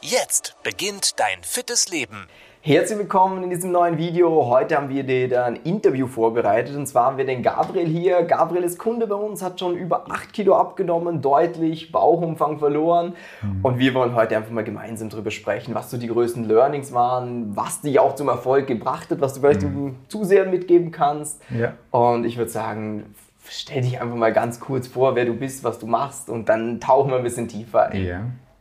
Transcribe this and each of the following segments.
Jetzt beginnt dein fittes Leben. Herzlich willkommen in diesem neuen Video. Heute haben wir dir ein Interview vorbereitet und zwar haben wir den Gabriel hier. Gabriel ist Kunde bei uns, hat schon über 8 Kilo abgenommen, deutlich Bauchumfang verloren mhm. und wir wollen heute einfach mal gemeinsam darüber sprechen, was so die größten Learnings waren, was dich auch zum Erfolg gebracht hat, was du vielleicht mhm. Zusehern mitgeben kannst. Ja. Und ich würde sagen, stell dich einfach mal ganz kurz vor, wer du bist, was du machst und dann tauchen wir ein bisschen tiefer ein. Ja,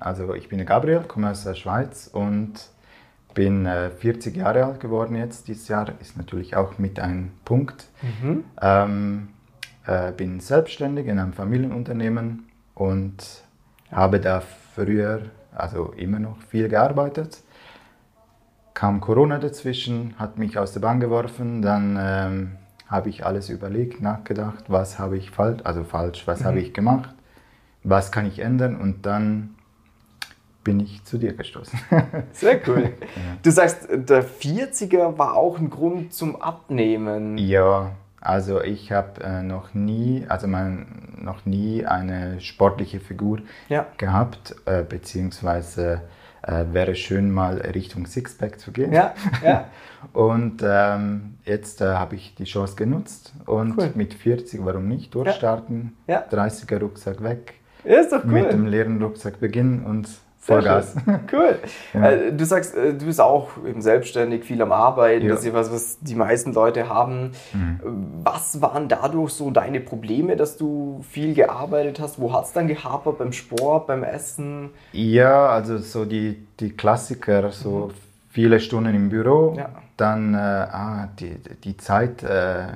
also ich bin Gabriel, komme aus der Schweiz und bin äh, 40 Jahre alt geworden jetzt dieses Jahr, ist natürlich auch mit einem Punkt. Mhm. Ähm, äh, bin selbstständig in einem Familienunternehmen und habe da früher, also immer noch viel gearbeitet. Kam Corona dazwischen, hat mich aus der Bahn geworfen, dann ähm, habe ich alles überlegt, nachgedacht, was habe ich falsch, also falsch, was mhm. habe ich gemacht, was kann ich ändern und dann bin ich zu dir gestoßen. Sehr cool. Ja. Du sagst, der 40er war auch ein Grund zum Abnehmen. Ja, also ich habe äh, noch nie, also mein, noch nie eine sportliche Figur ja. gehabt, äh, beziehungsweise äh, wäre schön mal Richtung Sixpack zu gehen. Ja, ja. und ähm, jetzt äh, habe ich die Chance genutzt und cool. mit 40, warum nicht, durchstarten, ja. 30er Rucksack weg, ja, ist doch cool. mit dem leeren Rucksack beginnen und Vollgas. Cool. Ja. Äh, du sagst, äh, du bist auch eben selbstständig, viel am Arbeiten. Ja. Das ist was, was die meisten Leute haben. Mhm. Was waren dadurch so deine Probleme, dass du viel gearbeitet hast? Wo hat es dann gehapert? Beim Sport, beim Essen? Ja, also so die, die Klassiker, so mhm. viele Stunden im Büro. Ja. Dann äh, ah, die, die Zeit äh,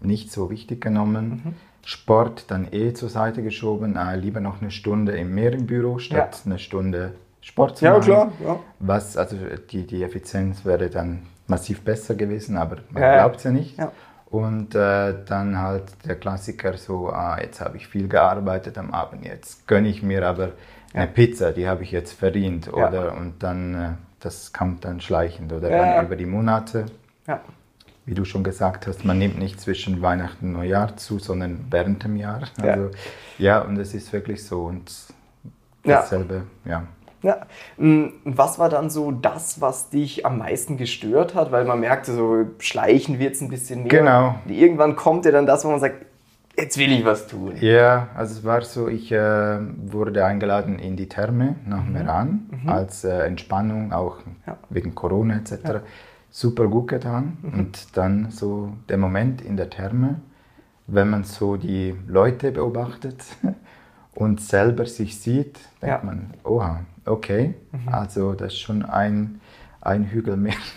nicht so wichtig genommen. Mhm Sport dann eh zur Seite geschoben, äh, lieber noch eine Stunde im Meerenbüro statt ja. eine Stunde Sport zu machen. Ja, klar. Ja. Was, also die, die Effizienz wäre dann massiv besser gewesen, aber man ja, glaubt es ja nicht. Und äh, dann halt der Klassiker so, ah, jetzt habe ich viel gearbeitet am Abend, jetzt gönne ich mir aber eine Pizza, die habe ich jetzt verdient. Oder, Und dann, äh, das kommt dann schleichend oder dann über die Monate. Ja wie du schon gesagt hast, man nimmt nicht zwischen Weihnachten und Neujahr zu, sondern während dem Jahr. Also, ja. ja, und es ist wirklich so. Und dasselbe, ja. ja. Mm, was war dann so das, was dich am meisten gestört hat? Weil man merkte, so schleichen wird es ein bisschen mehr. Genau. Irgendwann kommt ja dann das, wo man sagt, jetzt will ich was tun. Ja, also es war so, ich äh, wurde eingeladen in die Therme nach mhm. Meran mhm. als äh, Entspannung, auch ja. wegen Corona etc. Ja super gut getan. Mhm. Und dann so der Moment in der Therme, wenn man so die Leute beobachtet und selber sich sieht, denkt ja. man, oha, okay, mhm. also das ist schon ein, ein Hügel mehr.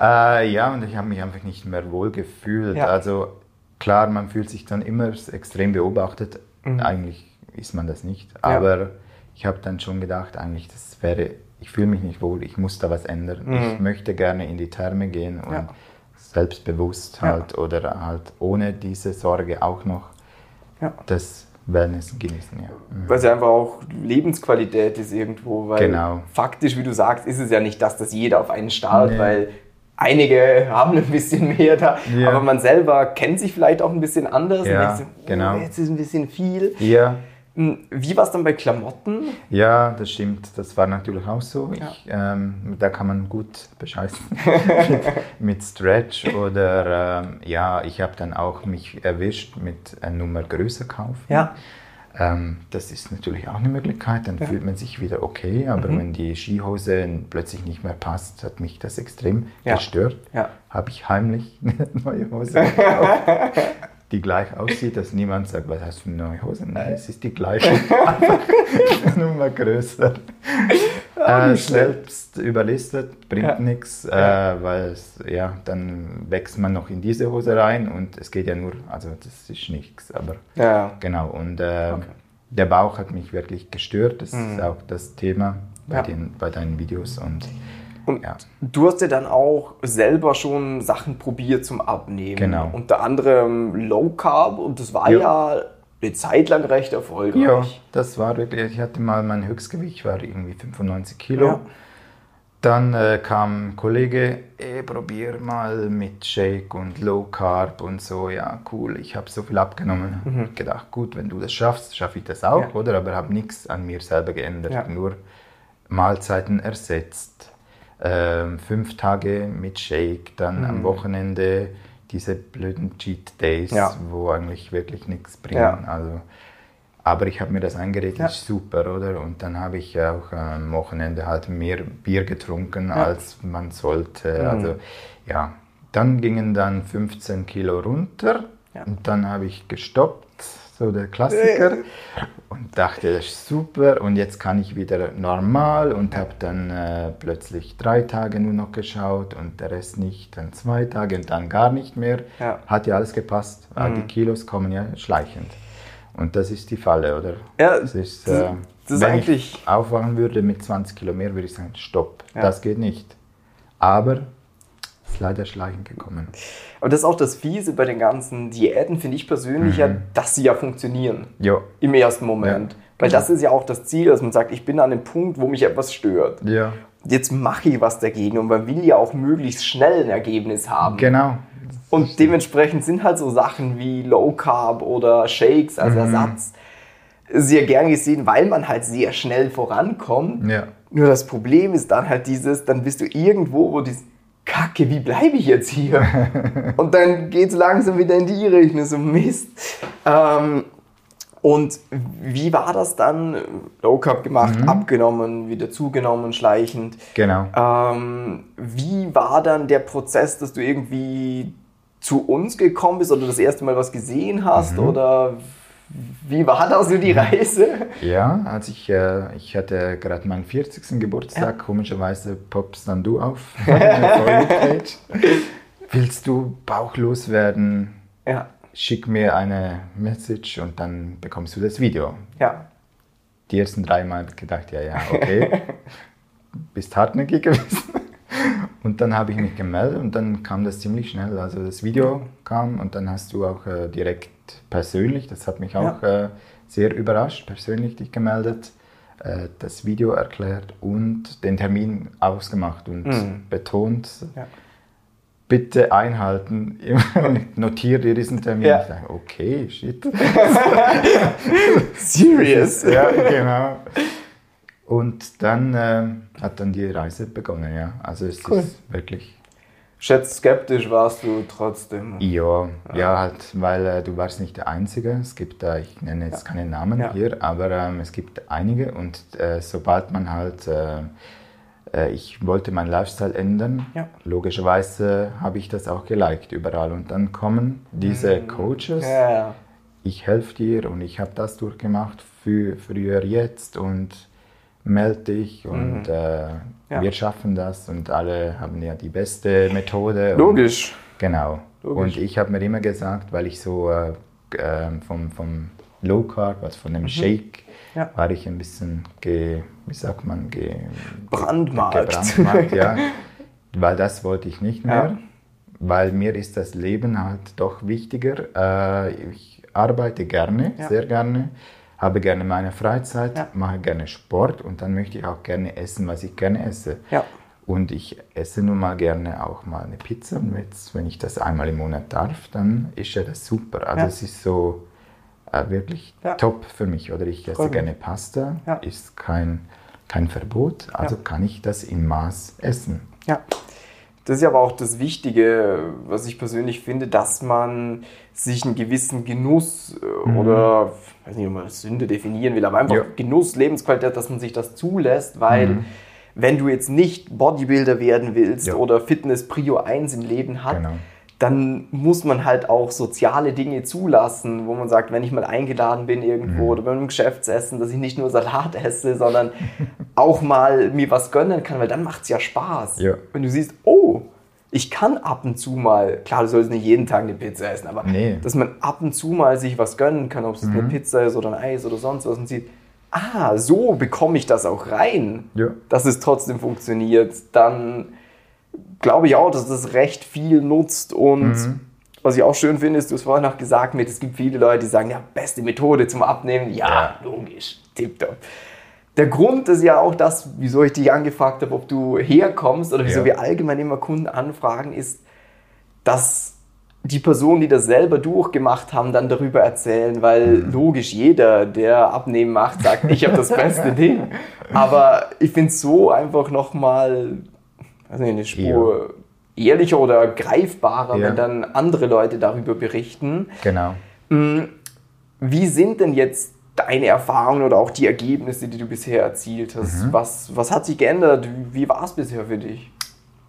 äh, ja, und ich habe mich einfach nicht mehr wohl gefühlt. Ja. Also klar, man fühlt sich dann immer extrem beobachtet. Mhm. Eigentlich ist man das nicht. Aber ja. ich habe dann schon gedacht, eigentlich, das wäre ich fühle mich nicht wohl, ich muss da was ändern. Mhm. Ich möchte gerne in die Therme gehen und ja. selbstbewusst halt ja. oder halt ohne diese Sorge auch noch ja. das Wellness genießen. Ja. Mhm. Weil es ja einfach auch Lebensqualität ist irgendwo, weil genau. faktisch, wie du sagst, ist es ja nicht das, dass jeder auf einen starrt, nee. weil einige haben ein bisschen mehr da, aber man selber kennt sich vielleicht auch ein bisschen anders ja, und denkt so, genau. oh, jetzt ist ein bisschen viel. Ja. Hm, wie war es dann bei Klamotten? Ja, das stimmt. Das war natürlich auch so. Ja. Ich, ähm, da kann man gut bescheißen mit Stretch oder ähm, ja, ich habe dann auch mich erwischt mit einer Nummer größer kaufen. Ja. Ähm, das ist natürlich auch eine Möglichkeit. Dann ja. fühlt man sich wieder okay. Aber mhm. wenn die Skihose plötzlich nicht mehr passt, hat mich das extrem ja. gestört. Ja. Habe ich heimlich eine neue Hose gekauft die gleich aussieht, dass niemand sagt, was hast du eine neue Hose? Nein, es ist die gleiche, einfach nur mal größer. äh, selbst überlistet, bringt ja. nichts, äh, weil ja, dann wächst man noch in diese Hose rein und es geht ja nur, also das ist nichts, aber ja. genau. Und äh, okay. der Bauch hat mich wirklich gestört, das mhm. ist auch das Thema. bei, Ja. den, bei deinen Videos und, Und ja. du hast ja dann auch selber schon Sachen probiert zum Abnehmen. Genau. Unter anderem Low Carb und das war ja, Ja. eine Zeit lang recht erfolgreich. Ja, das war wirklich, ich hatte mal mein Höchstgewicht, war irgendwie 95 Kilo. Ja. Dann äh, kam ein Kollege, ey, probier mal mit Shake und Low Carb und so. Ja, cool, ich habe so viel abgenommen. Hab gedacht, gut, wenn du das schaffst, schaffe ich das auch, Mhm. Ja. oder? Aber habe nichts an mir selber geändert, Ja. nur Mahlzeiten ersetzt. Ähm, fünf Tage mit Shake, dann Mhm. am Wochenende diese blöden Cheat Days, Ja. wo eigentlich wirklich nichts bringen. Ja. Also, aber ich habe mir das eingeredet, Ja. ist super, oder? Und dann habe ich auch am Wochenende halt mehr Bier getrunken, als man sollte. Mhm. Also ja, dann gingen dann 15 Kilo runter und dann habe ich gestoppt, so der Klassiker, und dachte, das ist super und jetzt kann ich wieder normal und habe dann äh, plötzlich drei Tage nur noch geschaut und der Rest nicht, dann zwei Tage und dann gar nicht mehr. Ja. Hat ja alles gepasst, weil die Kilos kommen ja schleichend. Und das ist die Falle, oder? Ja, das ist, äh, das ist wenn eigentlich- ich aufwachen würde mit 20 Kilo mehr, würde ich sagen, stopp, Ja. das geht nicht. Aber ist leider schleichend gekommen. Aber das ist auch das Fiese bei den ganzen Diäten, finde ich persönlich ja, dass sie ja funktionieren. Ja, Im ersten Moment. Ja, Weil genau. das ist ja auch das Ziel, dass man sagt, ich bin an dem Punkt, wo mich etwas stört. ja, Jetzt mache ich was dagegen und man will ja auch möglichst schnell ein Ergebnis haben. genau. Und dementsprechend sind halt so Sachen wie Low Carb oder Shakes als Mhm. Ersatz sehr gern gesehen, weil man halt sehr schnell vorankommt. Ja, Nur das Problem ist dann halt dieses, dann bist du irgendwo, wo dieses Kacke, wie bleibe ich jetzt hier? und dann geht es langsam wieder in die Richtung, so Mist. Ähm, und wie war das dann? Low Carb gemacht, abgenommen, wieder zugenommen, schleichend. genau. Ähm, wie war dann der Prozess, dass du irgendwie zu uns gekommen bist oder das erste Mal was gesehen hast? Oder wie war da so die Reise? Ja, als ich, äh, ich hatte gerade meinen 40. Geburtstag, komischerweise poppst dann du auf. Willst du bauchlos werden? Ja, Schick mir eine Message und dann bekommst du das Video. ja, Die ersten drei Mal habe ich gedacht, ja, ja, okay. Bist hartnäckig gewesen. Und dann habe ich mich gemeldet und dann kam das ziemlich schnell. Also das Video kam und dann hast du auch äh, direkt persönlich, das hat mich auch äh, sehr überrascht, persönlich dich gemeldet, äh, das Video erklärt und den Termin ausgemacht und betont, Ja. bitte einhalten. Notiere dir diesen Termin. Ja. Ich dachte, okay, shit. Serious? ja, genau. Und dann ähm, hat dann die Reise begonnen, ja. Also es Cool. ist wirklich, Schätzt skeptisch warst du trotzdem. ja, ja, halt, weil äh, du warst nicht der Einzige. Es gibt da, ich nenne jetzt keinen Namen Ja. hier, aber ähm, es gibt einige und äh, sobald man halt, äh, äh, ich wollte meinen Lifestyle ändern, Ja. logischerweise habe ich das auch geliked überall und dann kommen diese Coaches, Mhm. Ja, ja. ich helfe dir und ich habe das durchgemacht, für, früher, jetzt und melde dich und äh, Mhm. Ja. wir schaffen das und alle haben ja die beste Methode. Logisch. Und, genau. Logisch. Und ich habe mir immer gesagt, weil ich so äh, äh, vom, vom Low Carb, also von dem Shake, Mhm. Ja. war ich ein bisschen, ge, wie sagt man, ge, Brandmarkt. gebrandmarkt, ja. Weil das wollte ich nicht mehr. Ja. Weil mir ist das Leben halt doch wichtiger. Äh, ich arbeite gerne, sehr gerne, habe gerne meine Freizeit, Ja. mache gerne Sport und dann möchte ich auch gerne essen, was ich gerne esse. Ja. Und ich esse nun mal gerne auch mal eine Pizza. Und jetzt, wenn ich das einmal im Monat darf, dann ist ja das super. Also Ja. es ist so äh, wirklich top für mich. Oder ich esse gerne Pasta, ist kein, kein Verbot, also kann ich das in Maß essen. Ja. Das ist ja aber auch das Wichtige, was ich persönlich finde, dass man sich einen gewissen Genuss äh, oder, ich weiß nicht, ob man das Sünde definieren will, aber einfach Ja. Genuss, Lebensqualität, dass man sich das zulässt, weil wenn du jetzt nicht Bodybuilder werden willst Ja. oder Fitness Prio 1 im Leben hat, Genau. Dann muss man halt auch soziale Dinge zulassen, wo man sagt, wenn ich mal eingeladen bin irgendwo Mhm. oder beim Geschäftsessen, dass ich nicht nur Salat esse, sondern auch mal mir was gönnen kann, weil dann macht es ja Spaß. Ja. Wenn du siehst, oh, ich kann ab und zu mal, klar, du sollst nicht jeden Tag eine Pizza essen, aber Nee. Mhm. dass man ab und zu mal sich was gönnen kann, ob es eine Pizza ist oder ein Eis oder sonst was und sieht, ah, so bekomme ich das auch rein, Ja. dass es trotzdem funktioniert, dann glaube ich auch, dass das recht viel nutzt und Mhm. was ich auch schön finde, ist, du hast vorhin noch gesagt, mit, es gibt viele Leute, die sagen, ja, beste Methode zum Abnehmen, ja, Ja. logisch, tipptopp. Der Grund ist ja auch das, wieso ich dich angefragt habe, ob du herkommst oder wieso Ja. wir allgemein immer Kunden anfragen, ist, dass die Personen, die das selber durchgemacht haben, dann darüber erzählen, weil logisch jeder, der Abnehmen macht, sagt, ich habe das beste Ding. Aber ich finde es so einfach nochmal weiß nicht, eine Spur ehrlicher oder greifbarer, Ja. wenn dann andere Leute darüber berichten. Genau. Wie sind denn jetzt deine Erfahrungen oder auch die Ergebnisse, die du bisher erzielt hast? Was, was hat sich geändert? Wie war es bisher für dich?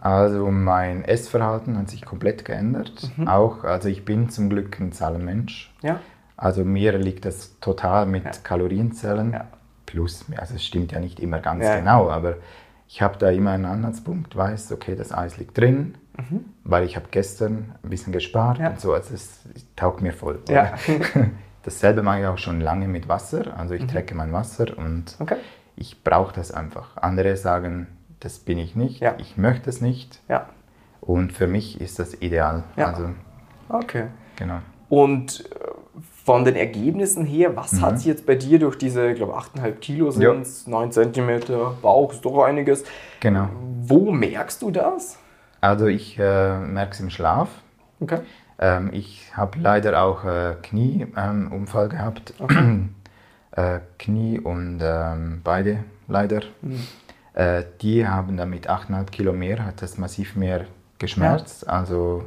Also mein Essverhalten hat sich komplett geändert. Mhm. Auch, also ich bin zum Glück ein Zahlenmensch. Ja? Also mir liegt das total mit Ja. Kalorienzellen. Ja. Plus, also es stimmt ja nicht immer ganz Ja. genau, aber ich habe da immer einen Anhaltspunkt, weiß, okay, das Eis liegt drin, weil ich habe gestern ein bisschen gespart Mhm. Ja. und so, also es taugt mir voll. Ja. Dasselbe mache ich auch schon lange mit Wasser, also ich trecke mein Wasser und Mhm. Okay. ich brauche das einfach. Andere sagen, das bin ich nicht, Ja. ich möchte es nicht Ja. und für mich ist das ideal. Ja. Also, Okay. genau. Und äh, von den Ergebnissen her, was hat sich jetzt bei dir durch diese, ich glaube, 8,5 Kilo sind Ja. es, 9 Zentimeter Bauch, ist doch einiges. Genau. Wo merkst du das? Also ich äh, merke es im Schlaf. Okay. Ähm, ich habe leider auch äh, Knieunfall ähm, gehabt. äh, Knie und ähm, beide leider. Äh, die haben dann mit 8,5 Kilo mehr, hat das massiv mehr geschmerzt. Also,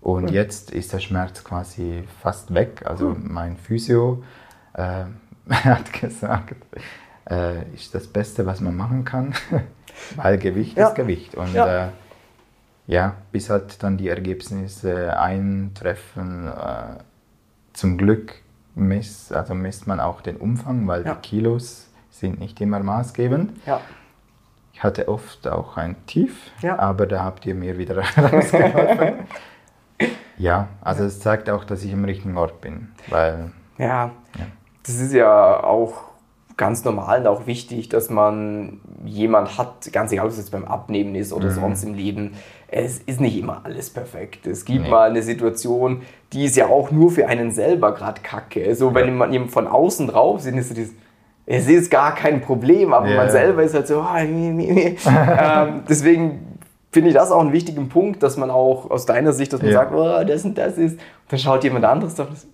und jetzt ist der Schmerz quasi fast weg. Also mein Physio äh, hat gesagt, äh, ist das Beste, was man machen kann. Weil Gewicht Ja. ist Gewicht. Und Ja. äh, ja, bis halt dann die Ergebnisse eintreffen. Äh, zum Glück misst, also misst man auch den Umfang, weil Ja. die Kilos sind nicht immer maßgebend. Ja. Ich hatte oft auch ein Tief, Ja. aber da habt ihr mir wieder rausgeholfen. Ja, also es zeigt auch, dass ich im richtigen Ort bin, weil Ja, das ist ja auch ganz normal und auch wichtig, dass man jemand hat, ganz egal, ob es jetzt beim Abnehmen ist oder sonst im Leben, es ist nicht immer alles perfekt. Es gibt Nee. mal eine Situation, die ist ja auch nur für einen selber gerade kacke. So, wenn man jemand von außen drauf sieht, ist so dieses, es ist gar kein Problem, aber Ja. man selber ist halt so, ah, nee, nee, nee. ähm, deswegen finde ich das auch einen wichtigen Punkt, dass man auch aus deiner Sicht, dass man Ja. sagt, oh, das und das ist, und dann schaut jemand anderes drauf sagt,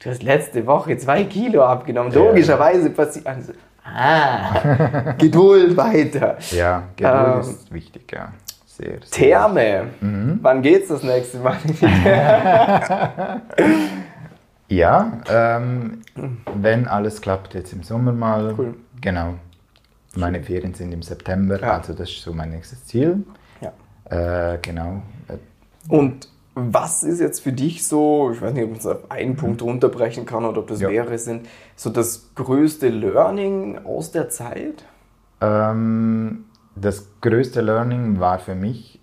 Du hast letzte Woche zwei Kilo abgenommen. Ja. Logischerweise passiert. Also, ah, Geduld weiter. ja, Geduld Ähm, ist wichtig, ja. Sehr, sehr Therme. Mhm. Wann geht's das nächste Mal? Ja, ähm, wenn alles klappt, jetzt im Sommer mal. Cool. Genau. Meine Ferien sind im September, Ja. also das ist so mein nächstes Ziel. Ja. Äh, genau. Und was ist jetzt für dich so, ich weiß nicht, ob man es auf einen Punkt runterbrechen kann oder ob das Ja. mehrere sind, so das größte Learning aus der Zeit? Ähm, das größte Learning war für mich,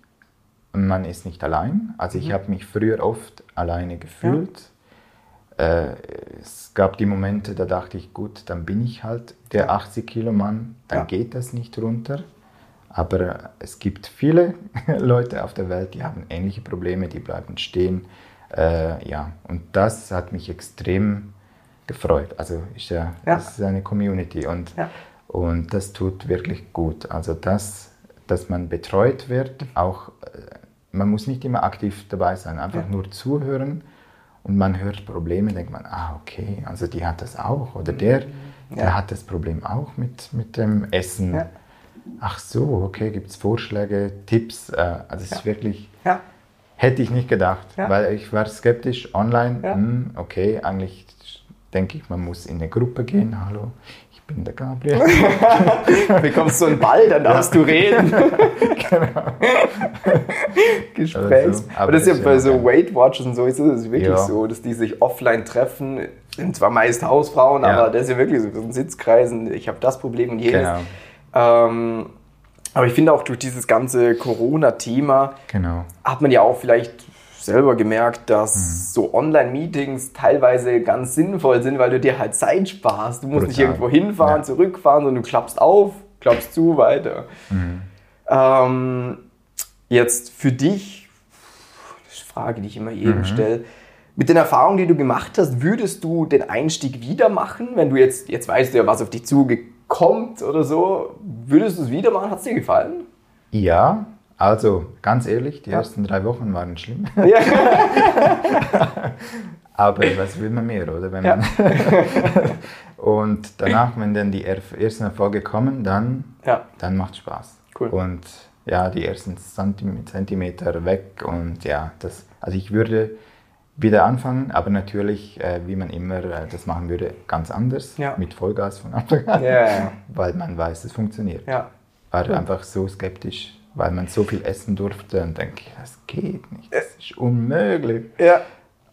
man ist nicht allein. Also ich habe mich früher oft alleine gefühlt. Äh, es gab die Momente, da dachte ich, gut, dann bin ich halt der Ja. 80 Kilo Mann, dann Ja. geht das nicht runter. Aber es gibt viele Leute auf der Welt, die haben ähnliche Probleme, die bleiben stehen. Äh, ja, und das hat mich extrem gefreut. Also ist ja, Ja. das ist eine Community und, Ja. und das tut wirklich gut. Also das, dass man betreut wird, auch äh, man muss nicht immer aktiv dabei sein, einfach Ja. nur zuhören und man hört Probleme, denkt man, ah okay, also die hat das auch oder der, der Ja. hat das Problem auch mit, mit dem Essen. Ja. Ach so, okay, gibt es Vorschläge, Tipps? Äh, also es ist wirklich, Ja. hätte ich nicht gedacht, Ja. weil ich war skeptisch, online, Ja. hm, okay, eigentlich denke ich, man muss in eine Gruppe gehen, hallo, ich bin der Gabriel. Bekommst so einen Ball, dann darfst du reden. Gesprächs. Also, aber, aber das ist ja bei ja so. Weight Watchers und so ist es wirklich Ja. so, dass die sich offline treffen. Sind zwar meist Hausfrauen, Ja. aber das ist ja wirklich so, so ein Sitzkreisen. Ich habe das Problem und jenes. genau, Ähm, aber ich finde auch durch dieses ganze Corona-Thema genau. hat man ja auch vielleicht selber gemerkt, dass Mhm. so Online-Meetings teilweise ganz sinnvoll sind, weil du dir halt Zeit sparst. Du musst nicht Brutal. irgendwo hinfahren, Ja. zurückfahren, sondern du klappst auf, klappst zu, weiter. Mhm. Ähm, jetzt für dich, das ist eine Frage, die ich immer Mhm. jedem stelle. Mit den Erfahrungen, die du gemacht hast, würdest du den Einstieg wieder machen, wenn du jetzt, jetzt weißt du ja, was auf dich zukommt oder so, würdest du es wieder machen? Hat es dir gefallen? Ja, also ganz ehrlich, die ersten drei Wochen waren schlimm. Ja. Aber was will man mehr, oder? Wenn Ja. man und danach, wenn dann die ersten Erfolge kommen, dann, ja. dann macht Spaß. Cool. Und ja, die ersten Zentim- Zentimeter weg und ja, das, also ich würde wieder anfangen, aber natürlich, äh, wie man immer äh, das machen würde, ganz anders, Ja. mit Vollgas von Anfang an, Ja, ja. weil man weiß, es funktioniert. ja. War einfach so skeptisch, weil man so viel essen durfte und denke, das geht nicht, das ist unmöglich. ja.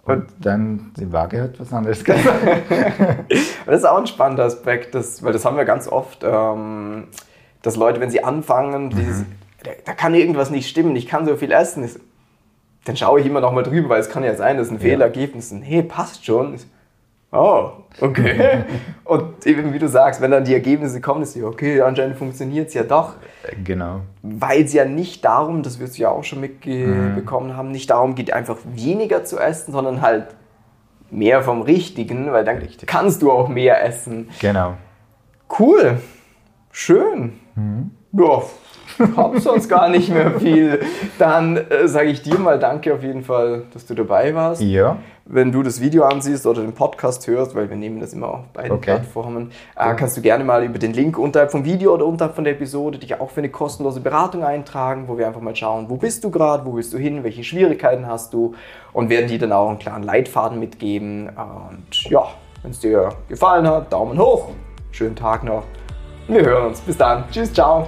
Und dann die Waage hat was anderes gesagt. Das ist auch ein spannender Aspekt, das, weil das haben wir ganz oft, ähm, dass Leute, wenn sie anfangen, dieses, da, da kann irgendwas nicht stimmen, ich kann so viel essen. Ich, dann schaue ich immer noch mal drüber, weil es kann ja sein, dass ein Fehlergebnis ist. Hey, passt schon. Oh, okay. Und eben wie du sagst, wenn dann die Ergebnisse kommen, ist ja okay, anscheinend funktioniert es ja doch. genau. Weil es ja nicht darum, das wirst du ja auch schon mitbekommen haben, nicht darum geht, einfach weniger zu essen, sondern halt mehr vom Richtigen, weil dann Richtig. kannst du auch mehr essen. Genau. Cool, schön. Mhm. Ja, hab sonst gar nicht mehr viel. Dann äh, sage ich dir mal danke auf jeden Fall, dass du dabei warst. Ja, Wenn du das Video ansiehst oder den Podcast hörst, weil wir nehmen das immer auf beiden Okay. Plattformen, äh, kannst du gerne mal über den Link unterhalb vom Video oder unterhalb von der Episode dich auch für eine kostenlose Beratung eintragen, wo wir einfach mal schauen, wo bist du gerade, wo willst du hin, welche Schwierigkeiten hast du und werden dir dann auch einen klaren Leitfaden mitgeben. Und ja, wenn es dir gefallen hat, Daumen hoch, schönen Tag noch wir hören uns. Bis dann. Tschüss, ciao.